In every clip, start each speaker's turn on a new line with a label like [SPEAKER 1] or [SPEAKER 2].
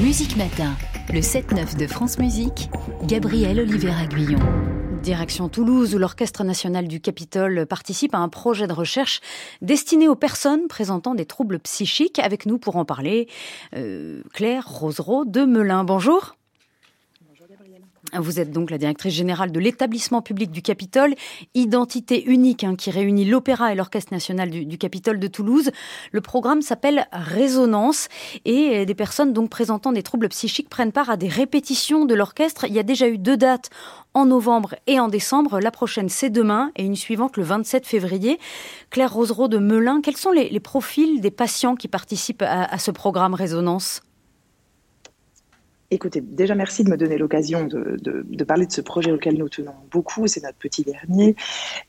[SPEAKER 1] Musique Matin, le 7-9 de France Musique, Gabriel Oliver-Aguillon.
[SPEAKER 2] Direction Toulouse, où l'Orchestre national du Capitole participe à un projet de recherche destiné aux personnes présentant des troubles psychiques. Avec nous pour en parler, euh, Claire Rosereau de Melun. Bonjour. Vous êtes donc la directrice générale de l'établissement public du Capitole, identité unique hein, qui réunit l'Opéra et l'Orchestre national du, Capitole de Toulouse. Le programme s'appelle Résonance et des personnes donc présentant des troubles psychiques prennent part à des répétitions de l'orchestre. Il y a déjà eu deux dates en novembre et en décembre. La prochaine, c'est demain et une suivante le 27 février. Claire Rosereau de Melun, quels sont les, profils des patients qui participent à ce programme Résonance?
[SPEAKER 3] Écoutez, déjà merci de me donner l'occasion de, de, parler de ce projet auquel nous tenons beaucoup. C'est notre petit dernier.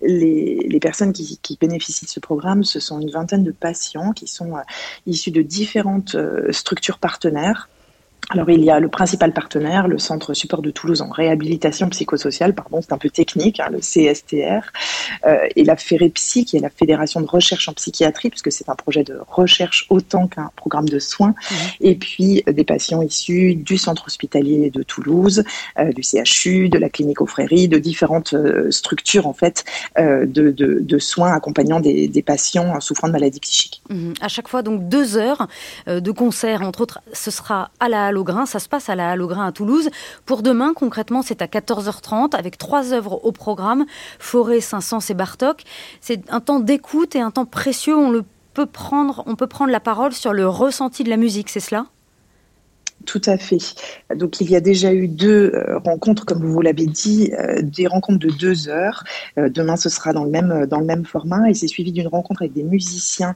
[SPEAKER 3] Les, les personnes qui, qui, bénéficient de ce programme, ce sont une vingtaine de patients qui sont euh, issus de différentes euh, structures partenaires alors il y a le principal partenaire, le Centre Support de Toulouse en réhabilitation psychosociale, pardon, c'est un peu technique, hein, le CSTR, euh, et la FEREPSY, qui est la Fédération de recherche en psychiatrie, puisque c'est un projet de recherche autant qu'un programme de soins, mmh. et puis euh, des patients issus du Centre hospitalier de Toulouse, euh, du CHU, de la clinique aux Fréries, de différentes structures en fait de, de, de, soins accompagnant des, des, patients souffrant de maladies psychiques.
[SPEAKER 2] Mmh. À chaque fois donc deux heures de concert, entre autres, ce sera à la Ça se passe à la Halograin à Toulouse. Pour demain, concrètement, c'est à 14h30 avec trois œuvres au programme Forêt, Saint-Saëns et Bartok. C'est un temps d'écoute et un temps précieux. On, le peut prendre, on peut prendre la parole sur le ressenti de la musique, c'est cela?
[SPEAKER 3] Tout à fait. Donc il y a déjà eu deux euh, rencontres, comme vous l'avez dit, euh, des rencontres de deux heures. Euh, demain, ce sera dans le même dans le même format et c'est suivi d'une rencontre avec des musiciens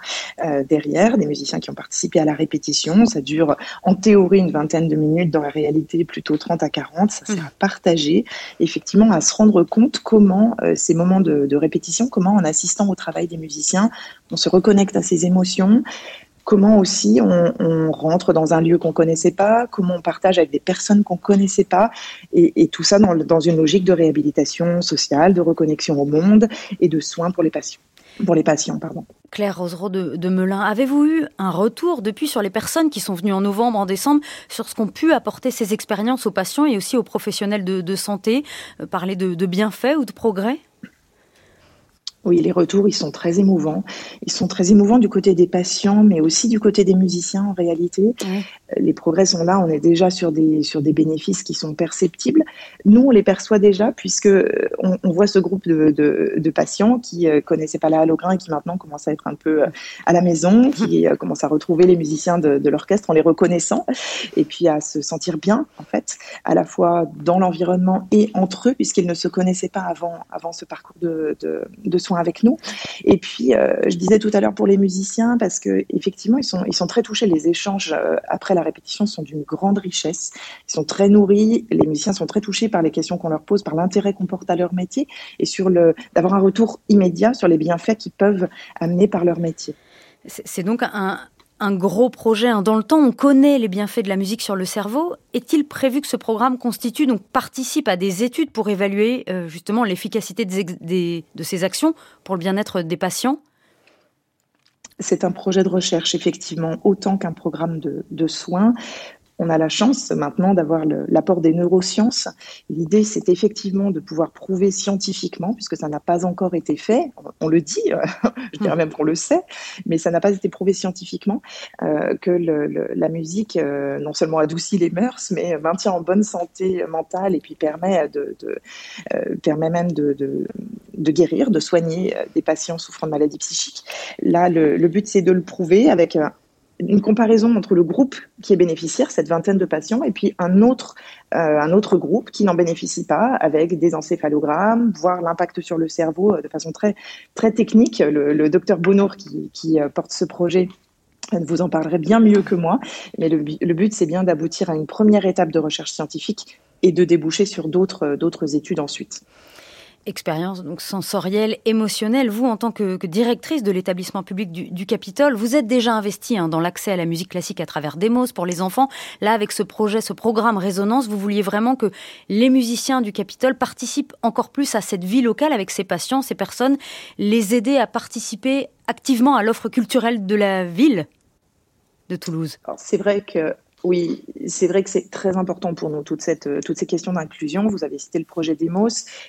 [SPEAKER 3] derrière, des musiciens qui ont participé à la répétition. Ça dure en théorie une vingtaine de minutes, dans la réalité plutôt 30 à 40. Ça sera partagé, effectivement, à se rendre compte comment ces moments de, de répétition, comment en assistant au travail des musiciens, on se reconnecte à ses émotions, comment aussi on, rentre dans un lieu qu'on connaissait pas, comment on partage avec des personnes qu'on connaissait pas, et, tout ça dans, une logique de réhabilitation sociale, de reconnexion au monde et de soins pour les patients. Pardon.
[SPEAKER 2] Claire Rosereau de, Melun, avez-vous eu un retour depuis sur les personnes qui sont venues en novembre, en décembre, sur ce qu'ont pu apporter ces expériences aux patients et aussi aux professionnels de, santé, euh, parler de bienfaits ou de progrès?
[SPEAKER 3] Oui, les retours, ils sont très émouvants. Ils sont très émouvants du côté des patients, mais aussi du côté des musiciens en réalité. Les progrès sont là, on est déjà sur des, sur des bénéfices qui sont perceptibles. Nous, on les perçoit déjà puisque on, on voit ce groupe de, de, de patients qui euh, connaissaient pas la Halograin et qui maintenant commencent à être un peu euh, à la maison, qui euh, commencent à retrouver les musiciens de, de l'orchestre en les reconnaissant et puis à se sentir bien, en fait, à la fois dans l'environnement et entre eux, puisqu'ils ne se connaissaient pas avant, avant ce parcours de, de, de soins avec nous. Et puis, euh, je disais tout à l'heure pour les musiciens, parce que effectivement, ils sont, ils sont très touchés. Les échanges euh, après la répétition sont d'une grande richesse. Ils sont très nourris. Les musiciens sont très touchés par les questions qu'on leur pose, par l'intérêt qu'on porte à leur métier, et sur le d'avoir un retour immédiat sur les bienfaits qu'ils peuvent amener par leur métier.
[SPEAKER 2] C'est donc un, un gros projet hein. dans le temps. On connaît les bienfaits de la musique sur le cerveau. Est-il prévu que ce programme constitue, donc participe à des études pour évaluer euh, justement l'efficacité de ces actions pour le bien-être des patients?
[SPEAKER 3] C'est un projet de recherche, effectivement, autant qu'un programme de soins on a la chance maintenant d'avoir l'apport des neurosciences. L'idée, c'est effectivement de pouvoir prouver scientifiquement, puisque ça n'a pas encore été fait, on le dit, je dirais même qu'on le sait, mais ça n'a pas été prouvé scientifiquement, euh, que la musique euh, non seulement adoucit les mœurs, mais maintient en bonne santé mentale et puis permet, de, euh, permet même de, de, guérir, de soigner des patients souffrant de maladies psychiques. Là, le, le but, c'est de le prouver avec une comparaison entre le groupe qui est bénéficiaire, cette vingtaine de patients, et puis un autre, euh, un autre groupe qui n'en bénéficie pas, avec des encéphalogrammes, voir l'impact sur le cerveau euh, de façon très, très technique. Le, docteur Bonour qui, qui euh, porte ce projet vous en parlerait bien mieux que moi, mais le, le but, c'est bien d'aboutir à une première étape de recherche scientifique et de déboucher sur d'autres études ensuite
[SPEAKER 2] expérience donc sensorielle, émotionnelle. Vous, en tant que, directrice de l'établissement public du, Capitole, vous êtes déjà investie hein, dans l'accès à la musique classique à travers Demos pour les enfants. Là, avec ce projet, ce programme Résonance, vous vouliez vraiment que les musiciens du Capitole participent encore plus à cette vie locale avec ces patients, ces personnes, les aider à participer activement à l'offre culturelle de la ville de Toulouse.
[SPEAKER 3] C'est vrai que Oui, c'est vrai que c'est très important pour nous, toutes ces questions d'inclusion. Vous avez cité le projet Demos.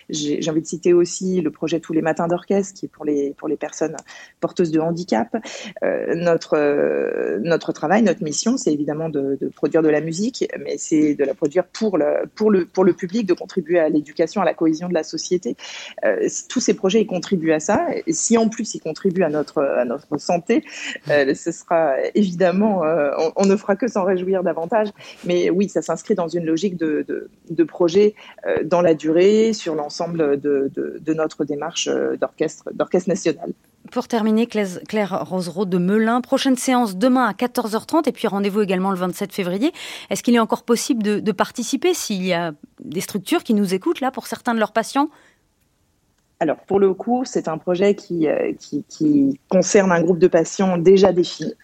[SPEAKER 3] J'ai envie de citer aussi le projet Tous les matins d'orchestre, qui est pour les, personnes porteuses de handicap. Euh, notre, euh, notre travail, notre mission, c'est évidemment de, produire de la musique, mais c'est de la produire pour le, public, de contribuer à l'éducation, à la cohésion de la société. Euh, tous ces projets, ils contribuent à ça. Si en plus ils contribuent à notre, santé, ce sera évidemment, on ne fera que s'en réjouir davantage. Mais oui, ça s'inscrit dans une logique de, de, projet euh, dans la durée, sur l'ensemble de, de, notre démarche euh, d'orchestre, d'orchestre national.
[SPEAKER 2] Pour terminer, Claire Rosereau de Melun, prochaine séance demain à 14h30 et puis rendez-vous également le 27 février. Est-ce qu'il est encore possible de participer s'il y a des structures qui nous écoutent là pour certains de leurs patients?
[SPEAKER 3] Alors, pour le coup, c'est un projet qui, euh, qui, qui, concerne un groupe de patients déjà défini.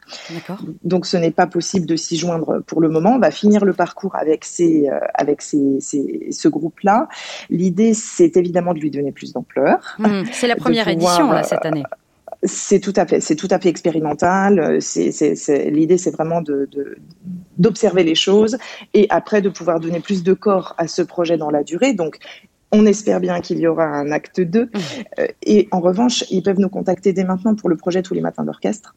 [SPEAKER 3] Donc, ce n'est pas possible de s'y joindre pour le moment. On va finir le parcours avec, ces, euh, avec ces, ces, ce groupe-là. L'idée, c'est évidemment de lui donner plus d'ampleur.
[SPEAKER 2] Mmh, c'est la première pouvoir, édition, là, cette année.
[SPEAKER 3] C'est tout à fait, c'est tout à fait expérimental. L'idée, c'est vraiment de, d'observer les choses et après de pouvoir donner plus de corps à ce projet dans la durée. Donc, on espère bien qu'il y aura un acte 2. Mmh. Euh, et en revanche, ils peuvent nous contacter dès maintenant pour le projet Tous les matins d'orchestre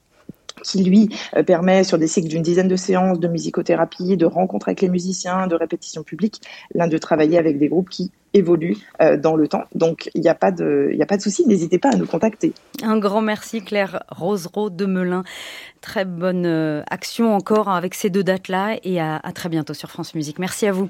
[SPEAKER 3] qui lui euh, permet sur des cycles d'une dizaine de séances de musicothérapie, de rencontres avec les musiciens, de répétitions publiques, l'un de travailler avec des groupes qui évoluent euh, dans le temps. Donc il n'y a pas de, il a pas de souci. N'hésitez pas à nous contacter.
[SPEAKER 2] Un grand merci Claire Rosereau de Melun. Très bonne action encore avec ces deux dates là et à, à très bientôt sur France Musique. Merci à vous.